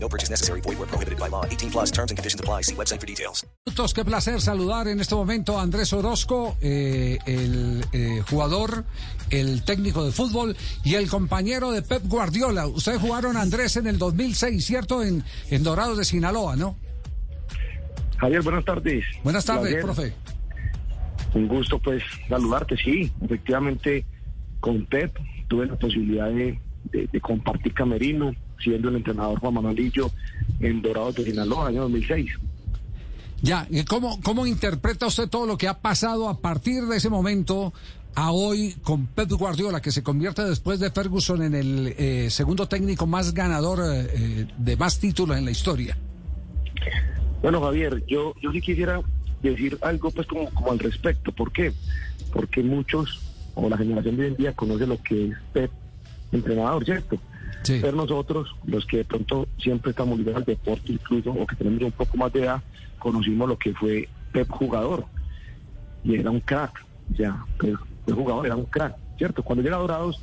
No purchase necessary. Void where prohibited by law. 18 plus terms and conditions apply. See website for details. Qué placer saludar en este momento a Andrés Orozco, eh, el eh, jugador, el técnico de fútbol y el compañero de Pep Guardiola. Ustedes jugaron Andrés en el 2006, ¿cierto? En, en Dorados de Sinaloa, ¿no? Javier, buenas tardes. Buenas tardes, Javier, profe. Un gusto, pues, saludarte. Sí, efectivamente, con Pep tuve la posibilidad de, de- de compartir camerino, siendo el entrenador Juan Manuelillo en Dorados de Sinaloa, año 2006. Ya, ¿y ¿cómo, ¿cómo interpreta usted todo lo que ha pasado a partir de ese momento a hoy con Pep Guardiola, que se convierte después de Ferguson en el eh, segundo técnico más ganador eh, eh, de más títulos en la historia? Bueno, Javier, yo, yo sí quisiera decir algo, pues, como, como al respecto. ¿Por qué? Porque muchos, o la generación de hoy en día, conoce lo que es Pep, entrenador, ¿cierto? Sí. Pero nosotros, los que de pronto siempre estamos ligados al deporte incluso, o que tenemos un poco más de edad, conocimos lo que fue Pep jugador. Y era un crack, ya, Pep, Pep jugador era un crack, ¿cierto? Cuando llega Dorados,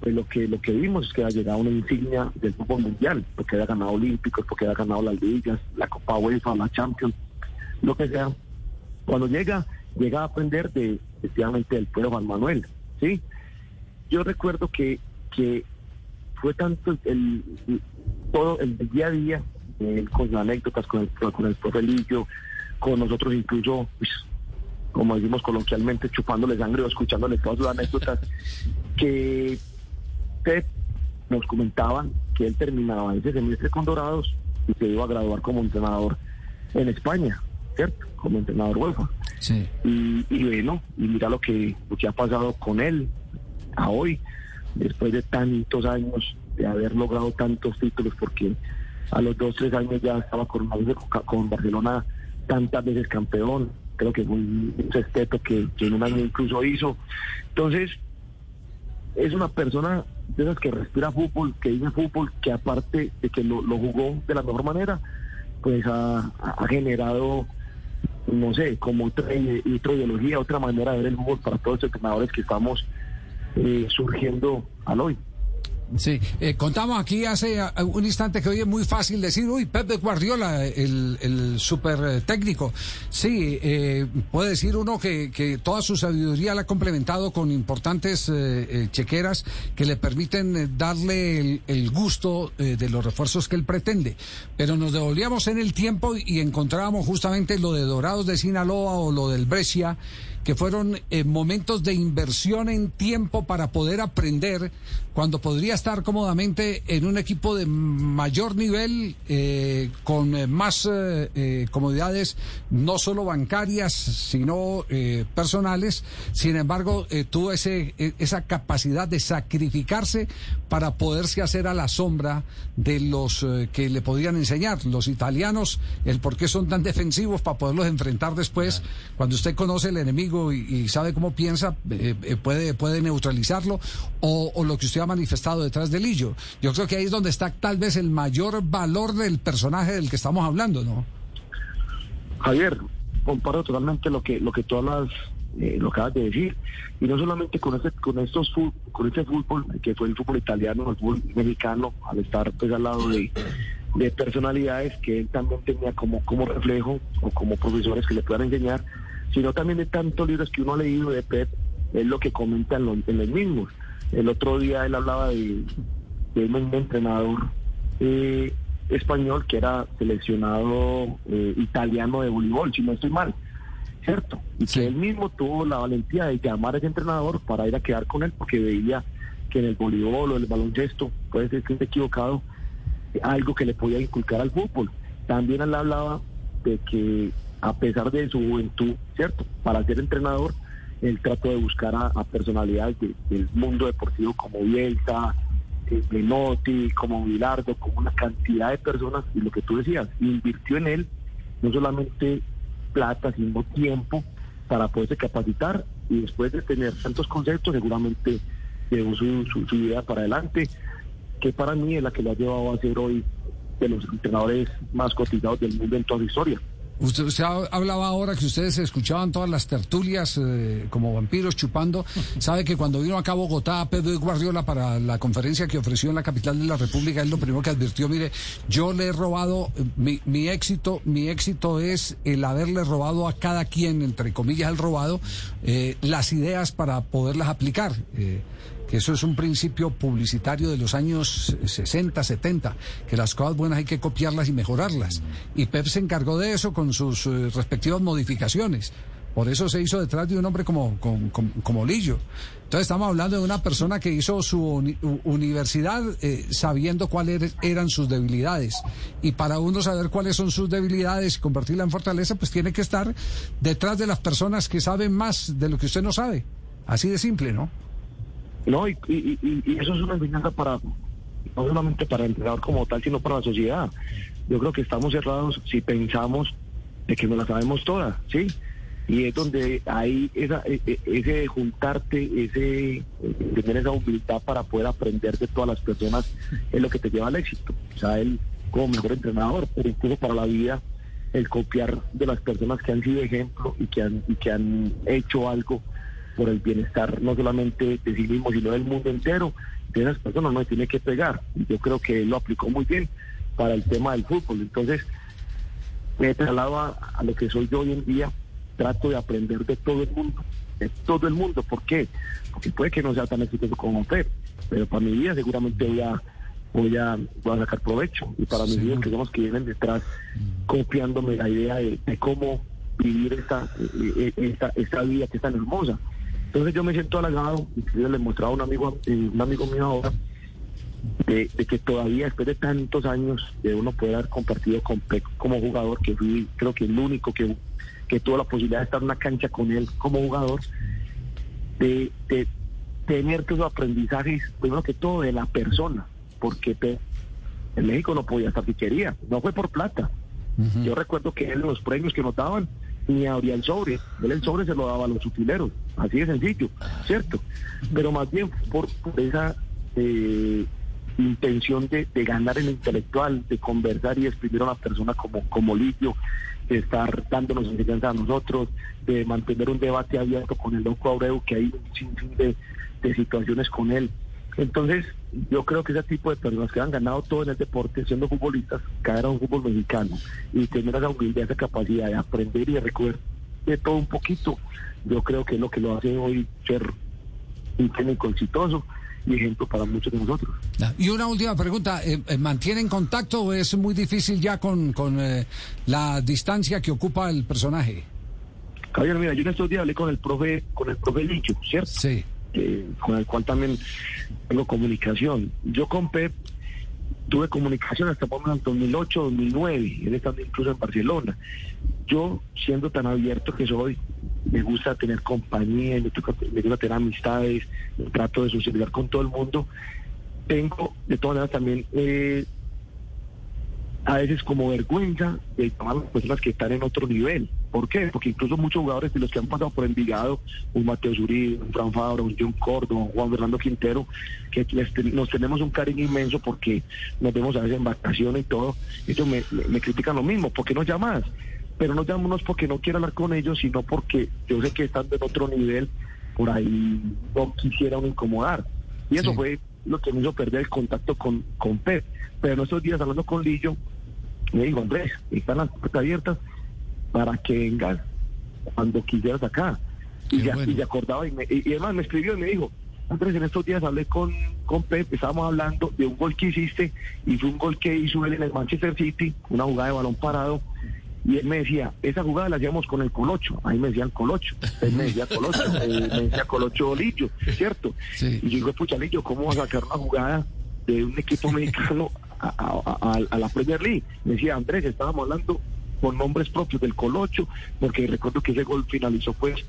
pues lo que, lo que vimos es que ha llegado una insignia del fútbol mundial, porque había ganado Olímpicos, porque había ganado las ligas, la Copa UEFA, la Champions, lo que sea. Cuando llega, llega a aprender de, efectivamente, del pueblo Juan Manuel, ¿sí? Yo recuerdo que, que fue tanto el, el- todo el día a día eh, con las anécdotas con el, con el profe Lillo, con nosotros incluso, pues, como decimos coloquialmente, chupándole sangre o escuchándole todas sus anécdotas, que Pep nos comentaban que él terminaba ese semestre con Dorados y se iba a graduar como entrenador en España, ¿cierto? Como entrenador UEFA. Sí. Y, y bueno, y mira lo que, lo que ha pasado con él a hoy, después de tantos años de haber logrado tantos títulos, porque a los dos, tres años ya estaba coronado con, con Barcelona tantas veces campeón, creo que fue un, un sexteto que, en un año incluso hizo. Entonces, es una persona de esas que respira fútbol, que dice fútbol, que aparte de que lo, jugó de la mejor manera, pues ha, generado no sé, como otra, otra ideología, otra manera de ver el fútbol para todos los entrenadores que estamos eh, surgiendo al hoy. Sí, eh, contamos aquí hace ah, un instante que hoy es muy fácil decir, uy, Pep de Guardiola, el, el super eh, técnico. Sí, eh, puede decir uno que, que toda su sabiduría la ha complementado con importantes eh, eh, chequeras que le permiten eh, darle el, gusto eh, de los refuerzos que él pretende. Pero nos devolvíamos en el tiempo y encontrábamos justamente lo de Dorados de Sinaloa o lo del Brescia que fueron eh, momentos de inversión en tiempo para poder aprender cuando podría estar cómodamente en un equipo de mayor nivel, eh, con eh, más eh, eh, comodidades, no solo bancarias, sino eh, personales. Sin embargo, tuvo ese, eh, esa capacidad de sacrificarse para poderse hacer a la sombra de los que le podían enseñar. Los italianos, el por qué son tan defensivos para poderlos enfrentar después. Cuando usted conoce el enemigo y, sabe cómo piensa, eh, eh, puede, puede neutralizarlo. O, lo que usted ha manifestado detrás del Lillo. Yo creo que ahí es donde está tal vez el mayor valor del personaje del que estamos hablando, ¿no? Javier, comparo totalmente lo que lo que tú hablas, eh, lo acabas de decir, y no solamente con este, con estos con este fútbol que fue el fútbol italiano, el fútbol mexicano, al estar pues al lado de, de personalidades que él también tenía como como reflejo o como profesores que le puedan enseñar, sino también de tantos libros que uno ha leído de Pep, es lo que comentan los, en los mismos. El otro día él hablaba de, de un entrenador eh, español que era seleccionado eh, italiano de voleibol, si no estoy mal, ¿cierto? Y Sí. que él mismo tuvo la valentía de llamar a ese entrenador para ir a quedar con él porque veía que en el voleibol o el baloncesto, puede ser que esté equivocado, algo que le podía inculcar al fútbol. También él hablaba de que a pesar de su juventud, ¿cierto? Para ser entrenador, él trató de buscar a, personalidades de- del mundo deportivo como Bielsa, eh, Menotti, como Bilardo, como una cantidad de personas, y lo que tú decías, invirtió en él, no solamente plata, sino tiempo para poderse capacitar y después de tener tantos conceptos seguramente llevó su, su, su idea para adelante, que para mí es la que lo ha llevado a ser hoy de los entrenadores más cotizados del mundo en toda la historia. Usted, usted ha- hablaba ahora que ustedes escuchaban todas las tertulias eh, como vampiros chupando. Sabe que cuando vino acá a Bogotá Pedro Guardiola para la conferencia que ofreció en la capital de la República, él lo primero que advirtió, mire, yo le he robado, mi, mi éxito, mi éxito es el haberle robado a cada quien, entre comillas, el robado, eh, las ideas para poderlas aplicar. Eh, que eso es un principio publicitario de los años 60, 70, que las cosas buenas hay que copiarlas y mejorarlas. Y Pep se encargó de eso con sus eh, respectivas modificaciones. Por eso se hizo detrás de un hombre como, como, como- como Lillo. Entonces estamos hablando de una persona que hizo su universidad eh, sabiendo cuáles eran sus debilidades. Y para uno saber cuáles son sus debilidades y convertirla en fortaleza, pues tiene que estar detrás de las personas que saben más de lo que usted no sabe. Así de simple, ¿no? No, y, y- y- eso es una enseñanza para, no solamente para el entrenador como tal, sino para la sociedad. Yo creo que estamos cerrados si pensamos de que no la sabemos todas, ¿sí? Y es donde hay esa, e- e- ese juntarte, ese tener esa humildad para poder aprender de todas las personas es lo que te lleva al éxito. O sea, él como mejor entrenador, pero incluso para la vida, el copiar de las personas que han sido ejemplo y que han, y que han hecho algo por el bienestar no solamente de sí mismo, sino del mundo entero, de esas personas no se tiene que pegar. Yo creo que él lo aplicó muy bien para el tema del fútbol. Entonces, me traslado a, a lo que soy yo hoy en día, trato de aprender de todo el mundo, de todo el mundo. ¿Por qué? Porque puede que no sea tan exitoso como Pep, pero para mi vida seguramente voy a voy a, voy a sacar provecho. Y para mis Seguro. hijos que son los que vienen detrás, copiándome la idea de, de cómo vivir esta, eh, eh, esta, esta vida que es tan hermosa. Entonces yo me siento halagado, inclusive le mostraba a un amigo, eh, un amigo mío ahora, de, de que todavía después de tantos años de uno poder haber compartido con como jugador, que fui creo que el único que, que tuvo la posibilidad de estar en una cancha con él como jugador, de, de tener los aprendizajes, primero que todo de la persona, porque Pep en México no podía estar si quería, no fue por plata. Yo recuerdo que él los premios que nos daban ni abría el sobre, él el sobre se lo daba a los utileros, así de sencillo, ¿cierto? Pero más bien por, por esa eh, intención de, de ganar en lo intelectual, de conversar y exprimir a una persona como, como Lidio, de estar dándonos enseñanza a nosotros, de mantener un debate abierto con el loco Abreu, que hay un sinfín de, de situaciones con él. Entonces, yo creo que ese tipo de personas que han ganado todo en el deporte, siendo futbolistas, caer a un fútbol mexicano y tener esa humildad, esa capacidad de aprender y de recoger de todo un poquito, yo creo que es lo que lo hace hoy ser un técnico exitoso y ejemplo para muchos de nosotros. Y una última pregunta, eh, eh, ¿mantienen contacto o es muy difícil ya con, con eh, la distancia que ocupa el personaje? Javier, mira, yo en estos días hablé con el profe, con el profe Licho, ¿cierto? Sí. que- con el cual también tengo comunicación. Yo con Pep tuve comunicación hasta por menos 2008, 2009, él estando incluso en Barcelona. Yo, siendo tan abierto que soy, me gusta tener compañía, me, toca- gusta tener amistades, trato de socializar con todo el mundo. Tengo, de todas maneras, también eh, a veces como vergüenza de llamar a las personas que están en otro nivel. ¿Por qué? Porque incluso muchos jugadores de los que han pasado por Envigado, un Mateo Zuribe, un Fran Fabra, un John Córdoba, un Juan Fernando Quintero, que les ten- nos tenemos un cariño inmenso porque nos vemos a veces en vacaciones y todo. Ellos me, me- me critican lo mismo, ¿por qué no llamas? Pero no es porque no quiero hablar con ellos, sino porque yo sé que estando en otro nivel, por ahí no quisiera uno incomodar. Y eso Sí. fue lo que me hizo perder el contacto con, con Pep. Pero en estos días hablando con Lillo, me dijo, Andrés, están las puertas abiertas para que vengas cuando quisieras acá. Y ya, bueno. y se acordaba, y, me, y, y además me escribió y me dijo, Andrés, en estos días hablé con, con Pep, estábamos hablando de un gol que hiciste, y fue un gol que hizo él en el Manchester City, una jugada de balón parado, y él me decía, esa jugada la hacíamos con el Colocho, ahí me decían Colocho, él me decía Colocho, eh, me decía Colocho Lillo, ¿cierto? Sí. Y yo digo, pucha Lillo, ¿cómo vas a sacar una jugada de un equipo mexicano a, la Premier League? Me decía, Andrés, estábamos hablando con nombres propios del Colocho, porque recuerdo que ese gol finalizó pues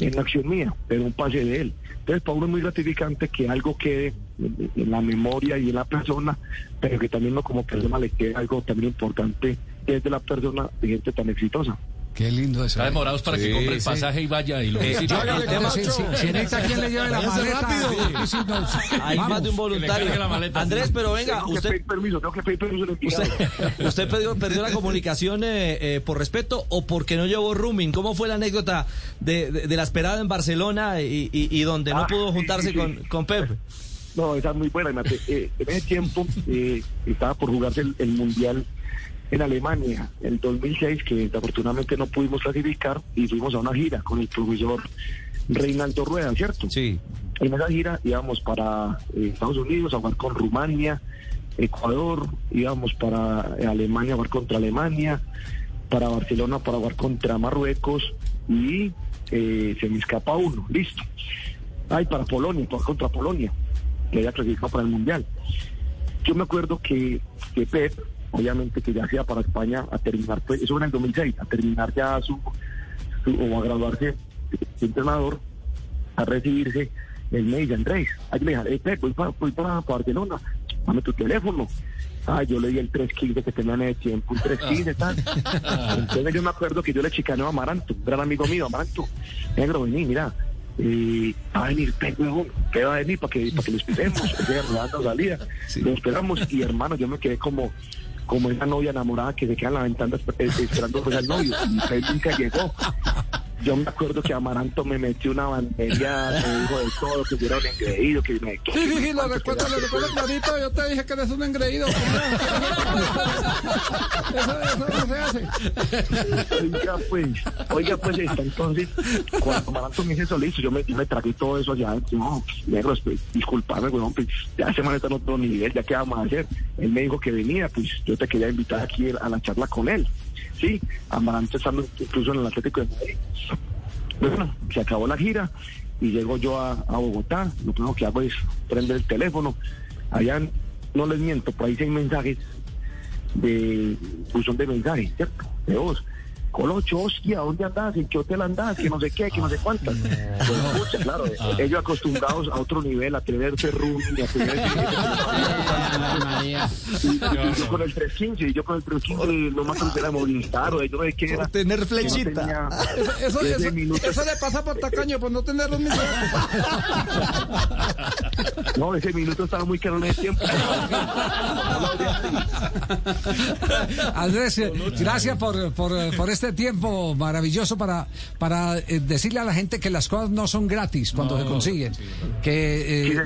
en la acción mía, pero un pase de él. Entonces, para uno es muy gratificante que algo quede en, la memoria y en la persona, pero que también uno como persona le quede algo también importante desde la persona de gente tan exitosa. Qué lindo eso. Está demorados para que compre el pasaje y vaya y lo Eh, visite. si, ocho. si necesita quien le lleve la maleta. rápido. sí, sí, no, sí, Hay vamos. más de un voluntario. la maleta. Andrés, pero venga, Tengo que usted, pedir permiso, tengo que pedir permiso usted, usted perdió, perdió la comunicación eh, eh, por respeto o porque no llevó rooming. ¿Cómo fue la anécdota de, de- de la esperada en Barcelona y, y- y donde no Ah, pudo sí, juntarse sí, sí. con, con Pep? No, esa es muy buena. imagínate. Eh, en ese tiempo eh, estaba por jugarse el, el Mundial en Alemania, el 2006, que desafortunadamente no pudimos clasificar y fuimos a una gira con el profesor Reinaldo Rueda, ¿cierto? Sí. En esa gira íbamos para eh, Estados Unidos a jugar con Rumania, Ecuador, íbamos para Alemania a jugar contra Alemania, para Barcelona para jugar contra Marruecos y eh, se me escapa uno, listo. Ay, para Polonia, para jugar contra Polonia, que había clasificado para el Mundial. Yo me acuerdo que, que Pep, obviamente que ya sea para España a terminar, pues, eso era en el 2006, a terminar ya su, su- o a graduarse de entrenador, a recibirse, él me dice, Andrés, ay, le dije, "Eh, Pep, voy para, voy para Barcelona, dame tu teléfono. Ah, yo le di el 315 que tenía en el tiempo, un 315 tal. Entonces yo me acuerdo que yo le chicaneo a Amaranto, un gran amigo mío, Amaranto, negro, vení, mira, eh, va a venir huevón, que va a venir para que, para que lo esperemos, o sea, rodando salida, lo esperamos y hermano, yo me quedé como como esa novia enamorada que se queda en la ventana eh, esperando pues al novio y Pep nunca llegó. Yo me acuerdo que Amaranto me metió una bandería, me dijo de todo, que yo era un engreído, que me... Sí, sí, sí, lo recuerdo, lo recuerdo clarito. Yo te dije que eres un engreído. Eso, eso no se hace. Oiga, pues, oiga, pues, está, entonces, cuando Amaranto me dice eso, listo, yo me, yo me tragué todo eso allá, no, negros, pues, disculpame, weón, pues, ya se está en otro nivel, ya qué vamos a hacer. Él me dijo que venía, pues, yo te quería invitar aquí a la charla con él, sí, Amaranto estando incluso en el Atlético de Madrid. Bueno, se acabó la gira y llego yo a, Bogotá, lo primero que hago es prender el teléfono, allá, no les miento, por ahí hay mensajes de buzón de mensajes, ¿cierto? De voz. Colocho, hostia, ¿dónde andás? ¿En qué hotel andás? Que no sé qué, que no sé cuántas. Pues, pucha, claro, ellos acostumbrados a otro nivel, a tenerse rooming, a tener... y, y yo con el 315, y yo con el 315, lo más que era Movistar, o yo no sé qué era. Tener no flechita. tenía Eso, eso, minuto. eso le pasa por tacaño, por no tener los mismos. No, ese minuto estaba muy caro en ese tiempo. Andrés, gracias por, por, por este tiempo maravilloso para, para eh, decirle a la gente que las cosas no son gratis cuando se consiguen. Que, eh,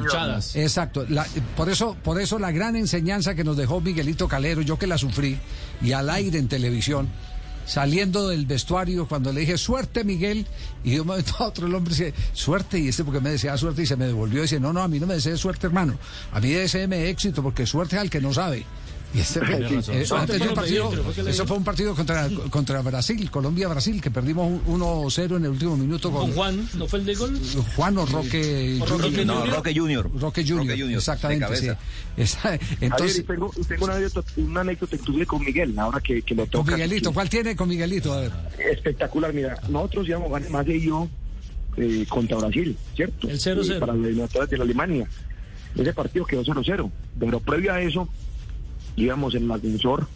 Sí. Exacto. La- por eso, por eso la gran enseñanza que nos dejó Miguelito Calero, yo que la sufrí, y al aire en televisión, saliendo del vestuario, cuando le dije suerte Miguel, y de un momento a otro el hombre dice suerte, y este porque me decía suerte y se me devolvió y dice, no, no, a mí no me desee suerte, hermano, a mí deseeme éxito, porque suerte es al que no sabe. Y este, eh, eh, antes de un partido, que eso fue un partido contra, contra Brasil, Colombia-Brasil, que perdimos un- 1-0 en el último minuto con, Con Juan, ¿no fue el de gol? Juan o Roque O Roque Junior. No. Roque Junior. Roque Junior, Roque Junior, exactamente, sí. Esa- entonces, y tengo, y tengo una, anécdota, una anécdota inclusive con Miguel, ahora que, que lo toca. Miguelito, que- ¿cuál tiene con Miguelito? A ver. espectacular. Mira, nosotros íbamos a ganar más de yo eh, contra Brasil, ¿cierto? El 0-0. Eh, para eliminatorias de la Alemania. Ese partido quedó 0-0. Pero previo a eso, íbamos en el ascensor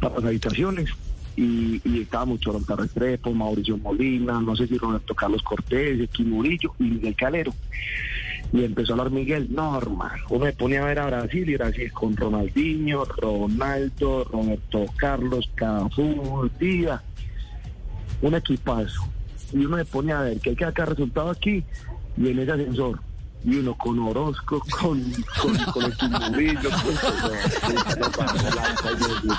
para las habitaciones y, y estábamos Choronta Restrepo, Mauricio Molina, no sé si Roberto Carlos Cortés, X Murillo y Miguel Calero. Y empezó a hablar Miguel, no, hermano, uno me ponía a ver a Brasil y Brasil con Ronaldinho, Ronaldo, Roberto Carlos, Cafú, Díaz, un equipazo. Y uno me pone a ver que hay que sacar resultado aquí y en ese ascensor. Y uno con Orozco, con, con, con el Chumurillo, con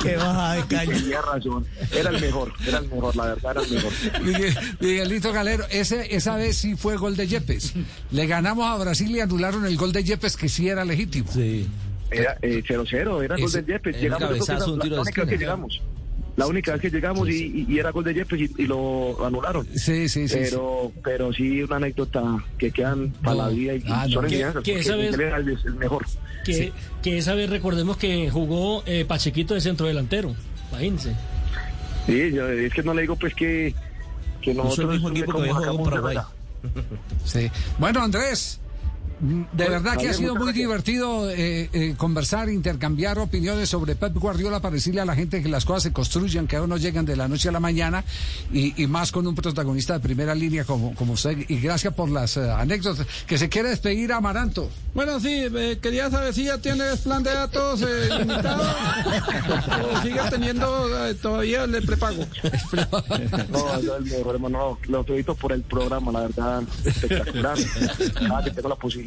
Qué baja de caña. Tenía razón. Era el mejor, era el mejor, la verdad era el mejor. Miguel- Miguelito Calero, ese, esa vez sí fue gol de Yepes. Le ganamos a Brasil y anularon el gol de Yepes que sí era legítimo. Sí. Era eh, 0-0, era gol de Yepes. Llegamos, cabezazo, un tiro de que llegamos. La única vez que llegamos y, y- y era gol de Yepes y, y lo anularon. Sí, sí, sí. pero pero sí una anécdota que quedan para No. la vida y Ah, no. son Que- enseñanzas, que esa vez- era el, el mejor Que, que esa vez recordemos que jugó eh, Pachequito de centro delantero. Imagínense. sí yo- es que no le digo pues que que No nosotros mismo equipo que había jugado Paraguay. Sí. Bueno, Andrés, De verdad que ha sido muy gracias. divertido eh, eh, conversar, intercambiar opiniones sobre Pep Guardiola para decirle a la gente que las cosas se construyan, que aún no llegan de la noche a la mañana y, y más con un protagonista de primera línea como, como usted. Y gracias por las eh, anécdotas. Que se quiere despedir a Amaranto. Bueno, sí, eh, quería saber si ya tienes plan de datos eh, limitado o sigue teniendo eh, todavía el prepago. No, es el mejor hermano. Lo felicito por el programa, la verdad, espectacular. Cada que tengo la posibilidad,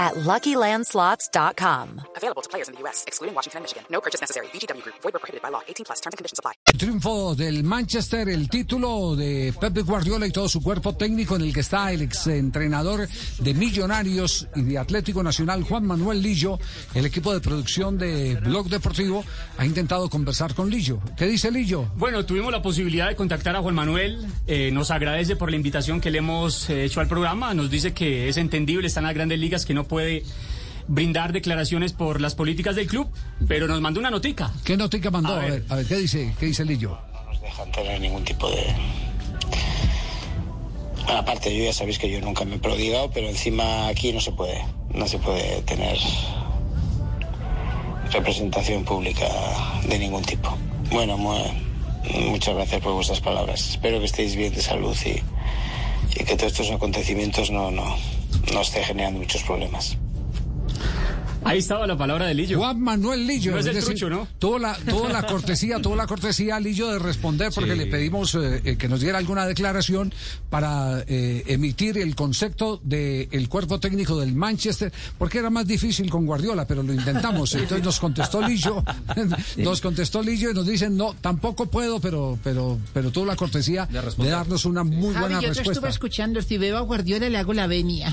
at LuckyLandSlots.com. Available to players in the U.S., excluding Washington and Michigan. No purchase necessary. VGW Group. Void prohibited by law. 18 plus. Terms and conditions apply. El triunfo del Manchester, el título de Pep Guardiola y todo su cuerpo técnico en el que está el exentrenador de Millonarios y de Atlético Nacional, Juan Manuel Lillo, el equipo de producción de Blog Deportivo, ha intentado conversar con Lillo. ¿Qué dice Lillo? Bueno, tuvimos la posibilidad de contactar a Juan Manuel. eh, nos agradece por la invitación que le hemos eh, hecho al programa. Nos dice que es entendible, está en las grandes ligas, que no puede brindar declaraciones por las políticas del club, pero nos mandó una notica. ¿Qué notica mandó? A A ver. ver, a ver, ¿qué dice? ¿Qué dice Lillo? nos dejan tener ningún tipo de... Bueno, aparte, yo ya sabéis que yo nunca me he prodigado, pero encima aquí no se puede, no se puede tener representación pública de ningún tipo. Bueno, mu- muchas gracias por vuestras palabras. Espero que estéis bien de salud y, y que todos estos acontecimientos no, no, no esté generando muchos problemas. Ahí estaba la palabra de Lillo. Juan Manuel Lillo. No es el decir, trucho, ¿no? Tuvo la, tuvo la cortesía, tuvo la cortesía Lillo de responder porque Sí. le pedimos eh, eh, que nos diera alguna declaración para eh, emitir el concepto del cuerpo técnico del Manchester, porque era más difícil con Guardiola, pero lo intentamos. Entonces nos contestó Lillo, nos contestó Lillo y nos dicen no, tampoco puedo, pero, pero, pero tuvo la cortesía de, darnos una muy Javi, buena yo te estuve respuesta. escuchando. Si veo a Guardiola, le hago la venia.